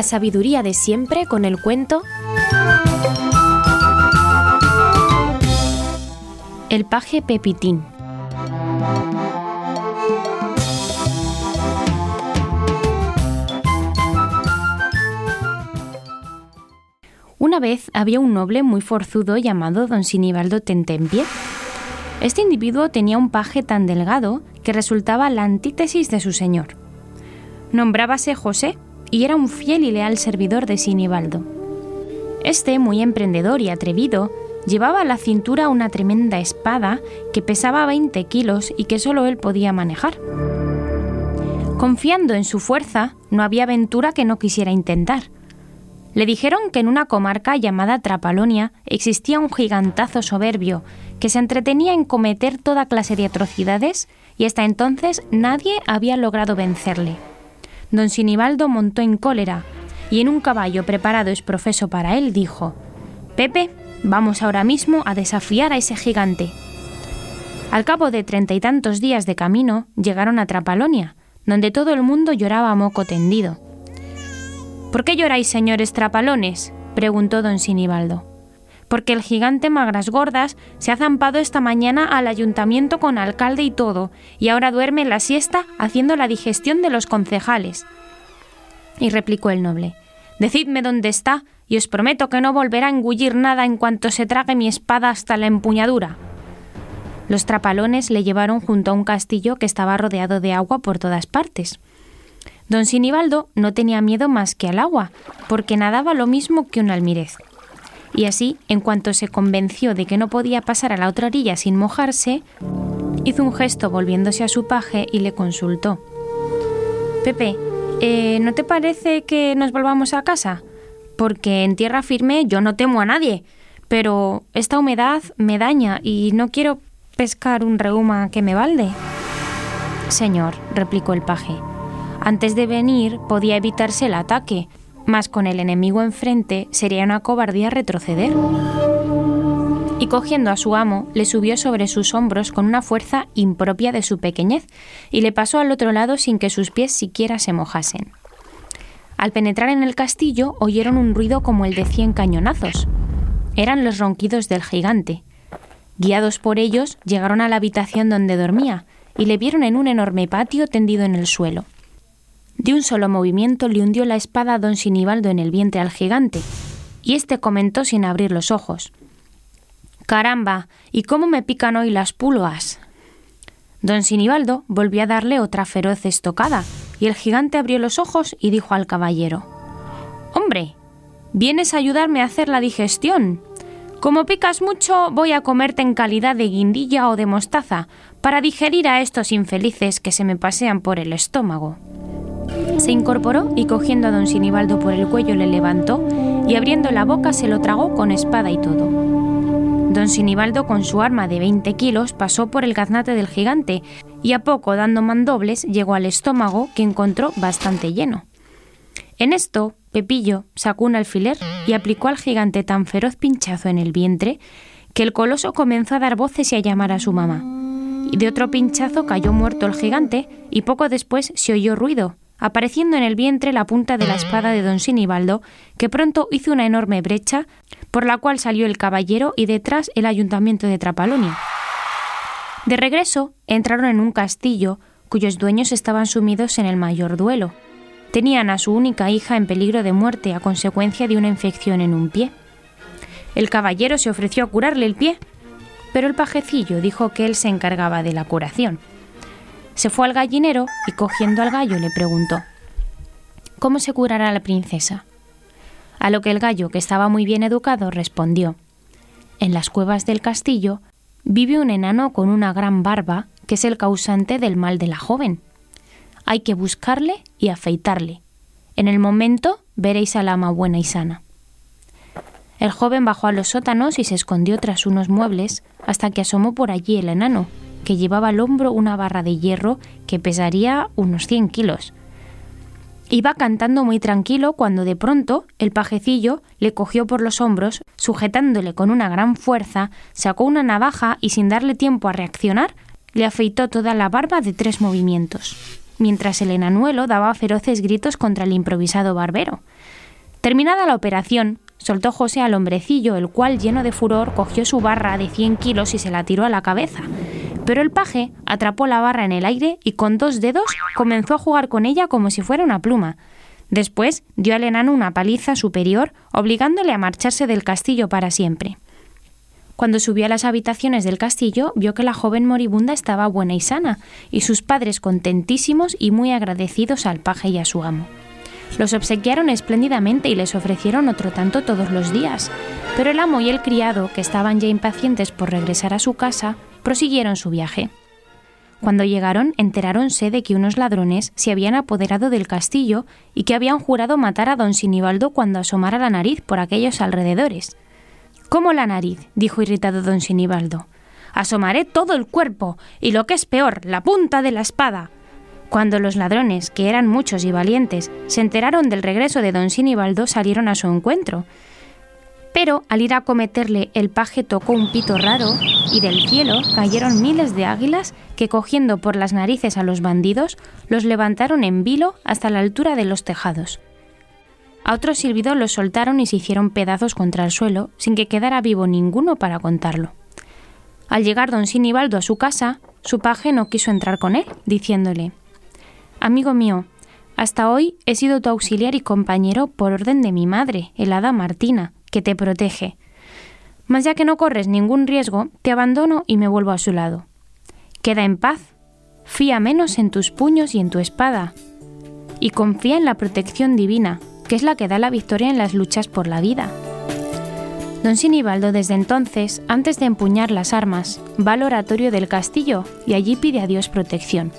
La sabiduría de siempre con el cuento El paje Pepitín. Una vez había un noble muy forzudo llamado don Sinibaldo Tentempié. Este individuo tenía un paje tan delgado que resultaba la antítesis de su señor. Nombrábase José y era un fiel y leal servidor de Sinibaldo. Este, muy emprendedor y atrevido, llevaba a la cintura una tremenda espada que pesaba 20 kilos y que solo él podía manejar. Confiando en su fuerza, no había aventura que no quisiera intentar. Le dijeron que en una comarca llamada Trapalonia existía un gigantazo soberbio que se entretenía en cometer toda clase de atrocidades y hasta entonces nadie había logrado vencerle. Don Sinibaldo montó en cólera y en un caballo preparado es profeso para él dijo, Pepe, vamos ahora mismo a desafiar a ese gigante. Al cabo de treinta y tantos días de camino llegaron a Trapalonia, donde todo el mundo lloraba a moco tendido. ¿Por qué lloráis, señores trapalones? preguntó don Sinibaldo. Porque el gigante Magras Gordas se ha zampado esta mañana al ayuntamiento con alcalde y todo, y ahora duerme la siesta haciendo la digestión de los concejales. Y replicó el noble, Decidme dónde está, y os prometo que no volverá a engullir nada en cuanto se trague mi espada hasta la empuñadura. Los trapalones le llevaron junto a un castillo que estaba rodeado de agua por todas partes. Don Sinibaldo no tenía miedo más que al agua, porque nadaba lo mismo que un almirez. Y así, en cuanto se convenció de que no podía pasar a la otra orilla sin mojarse, hizo un gesto volviéndose a su paje y le consultó. Pepe, eh, ¿no te parece que nos volvamos a casa? Porque en tierra firme yo no temo a nadie, pero esta humedad me daña y no quiero pescar un reuma que me balde. Señor, replicó el paje, antes de venir podía evitarse el ataque, mas con el enemigo enfrente sería una cobardía retroceder. Y cogiendo a su amo, le subió sobre sus hombros con una fuerza impropia de su pequeñez y le pasó al otro lado sin que sus pies siquiera se mojasen. Al penetrar en el castillo oyeron un ruido como el de cien cañonazos. Eran los ronquidos del gigante. Guiados por ellos, llegaron a la habitación donde dormía y le vieron en un enorme patio tendido en el suelo. De un solo movimiento le hundió la espada a don Sinibaldo en el vientre al gigante, y éste comentó sin abrir los ojos. Caramba, ¿y cómo me pican hoy las pulgas? Don Sinibaldo volvió a darle otra feroz estocada, y el gigante abrió los ojos y dijo al caballero Hombre, vienes a ayudarme a hacer la digestión. Como picas mucho, voy a comerte en calidad de guindilla o de mostaza, para digerir a estos infelices que se me pasean por el estómago. Se incorporó y cogiendo a don Sinibaldo por el cuello le levantó y abriendo la boca se lo tragó con espada y todo. Don Sinibaldo con su arma de 20 kilos pasó por el gaznate del gigante y a poco dando mandobles llegó al estómago que encontró bastante lleno. En esto, Pepillo sacó un alfiler y aplicó al gigante tan feroz pinchazo en el vientre que el coloso comenzó a dar voces y a llamar a su mamá. Y de otro pinchazo cayó muerto el gigante y poco después se oyó ruido, apareciendo en el vientre la punta de la espada de don Sinibaldo, que pronto hizo una enorme brecha, por la cual salió el caballero y detrás el ayuntamiento de Trapalonia. De regreso, entraron en un castillo cuyos dueños estaban sumidos en el mayor duelo. Tenían a su única hija en peligro de muerte a consecuencia de una infección en un pie. El caballero se ofreció a curarle el pie, pero el pajecillo dijo que él se encargaba de la curación. Se fue al gallinero y cogiendo al gallo le preguntó ¿Cómo se curará la princesa? A lo que el gallo, que estaba muy bien educado, respondió En las cuevas del castillo vive un enano con una gran barba que es el causante del mal de la joven. Hay que buscarle y afeitarle. En el momento veréis al ama buena y sana. El joven bajó a los sótanos y se escondió tras unos muebles hasta que asomó por allí el enano, que llevaba al hombro una barra de hierro que pesaría unos 100 kilos. Iba cantando muy tranquilo cuando de pronto el pajecillo le cogió por los hombros, sujetándole con una gran fuerza, sacó una navaja y sin darle tiempo a reaccionar, le afeitó toda la barba de tres movimientos. mientras el enanuelo daba feroces gritos contra el improvisado barbero. Terminada la operación, soltó José al hombrecillo, el cual, lleno de furor, cogió su barra de 100 kilos y se la tiró a la cabeza. Pero el paje atrapó la barra en el aire y con dos dedos comenzó a jugar con ella como si fuera una pluma. Después dio al enano una paliza superior, obligándole a marcharse del castillo para siempre. Cuando subió a las habitaciones del castillo, vio que la joven moribunda estaba buena y sana, y sus padres contentísimos y muy agradecidos al paje y a su amo. Los obsequiaron espléndidamente y les ofrecieron otro tanto todos los días, pero el amo y el criado, que estaban ya impacientes por regresar a su casa, prosiguieron su viaje. Cuando llegaron, enteráronse de que unos ladrones se habían apoderado del castillo y que habían jurado matar a don Sinibaldo cuando asomara la nariz por aquellos alrededores. ¿Cómo la nariz? dijo irritado don Sinibaldo. Asomaré todo el cuerpo, y lo que es peor, la punta de la espada. Cuando los ladrones, que eran muchos y valientes, se enteraron del regreso de don Sinibaldo, salieron a su encuentro. Pero al ir a cometerle, el paje tocó un pito raro y del cielo cayeron miles de águilas que, cogiendo por las narices a los bandidos, los levantaron en vilo hasta la altura de los tejados. A otro silbido los soltaron y se hicieron pedazos contra el suelo, sin que quedara vivo ninguno para contarlo. Al llegar don Sinibaldo a su casa, su paje no quiso entrar con él, diciéndole Amigo mío, hasta hoy he sido tu auxiliar y compañero por orden de mi madre, el hada Martina, que te protege. Mas ya que no corres ningún riesgo, te abandono y me vuelvo a su lado. Queda en paz, fía menos en tus puños y en tu espada, y confía en la protección divina, que es la que da la victoria en las luchas por la vida. Don Sinibaldo desde entonces, antes de empuñar las armas, va al oratorio del castillo y allí pide a Dios protección.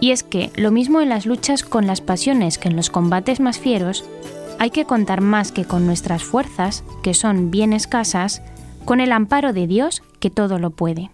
Y es que, lo mismo en las luchas con las pasiones que en los combates más fieros, hay que contar más que con nuestras fuerzas, que son bien escasas, con el amparo de Dios que todo lo puede.